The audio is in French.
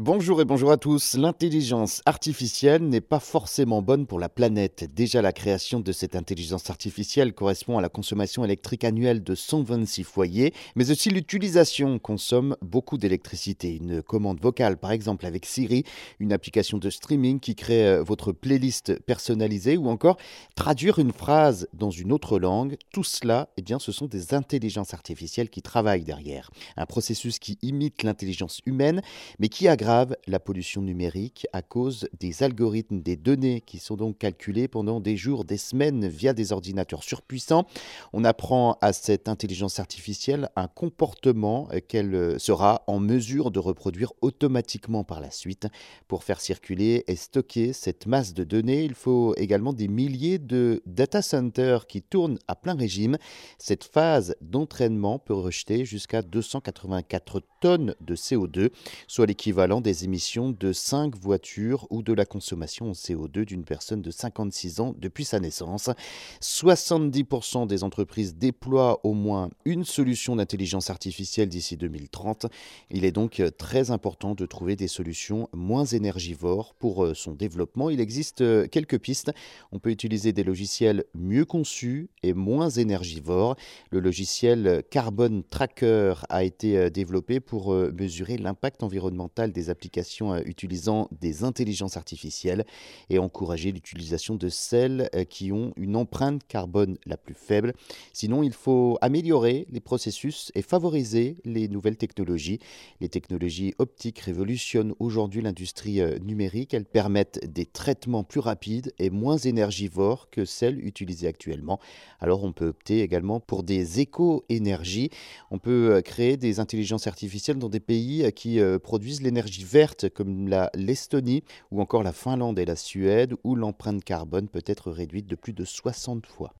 Bonjour et bonjour à tous. L'intelligence artificielle n'est pas forcément bonne pour la planète. Déjà, la création de cette intelligence artificielle correspond à la consommation électrique annuelle de 126 foyers, mais aussi l'utilisation consomme beaucoup d'électricité. Une commande vocale, par exemple, avec Siri, une application de streaming qui crée euh, votre playlist personnalisée ou encore traduire une phrase dans une autre langue. Tout cela, eh bien, ce sont des intelligences artificielles qui travaillent derrière. Un processus qui imite l'intelligence humaine, mais qui aggrave la pollution numérique à cause des algorithmes des données qui sont donc calculées pendant des jours, des semaines via des ordinateurs surpuissants. On apprend à cette intelligence artificielle un comportement qu'elle sera en mesure de reproduire automatiquement par la suite. Pour faire circuler et stocker cette masse de données, il faut également des milliers de data centers qui tournent à plein régime. Cette phase d'entraînement peut rejeter jusqu'à 284 tonnes de CO2, soit l'équivalent des émissions de 5 voitures ou de la consommation en CO2 d'une personne de 56 ans depuis sa naissance. 70% des entreprises déploient au moins une solution d'intelligence artificielle d'ici 2030. Il est donc très important de trouver des solutions moins énergivores pour euh, son développement. Il existe euh, quelques pistes. On peut utiliser des logiciels mieux conçus et moins énergivores. Le logiciel Carbon Tracker a été euh, développé pour mesurer l'impact environnemental applications euh, utilisant des intelligences artificielles et encourager l'utilisation de celles euh, qui ont une empreinte carbone la plus faible. Sinon, il faut améliorer les processus et favoriser les nouvelles technologies. Les technologies optiques révolutionnent aujourd'hui l'industrie euh, numérique. Elles permettent des traitements plus rapides et moins énergivores que celles utilisées actuellement. Alors on peut opter également pour des éco-énergies. On peut créer des intelligences artificielles dans des pays qui produisent l'énergie vertes comme l'Estonie ou encore la Finlande et la Suède où l'empreinte carbone peut être réduite de plus de 60 fois.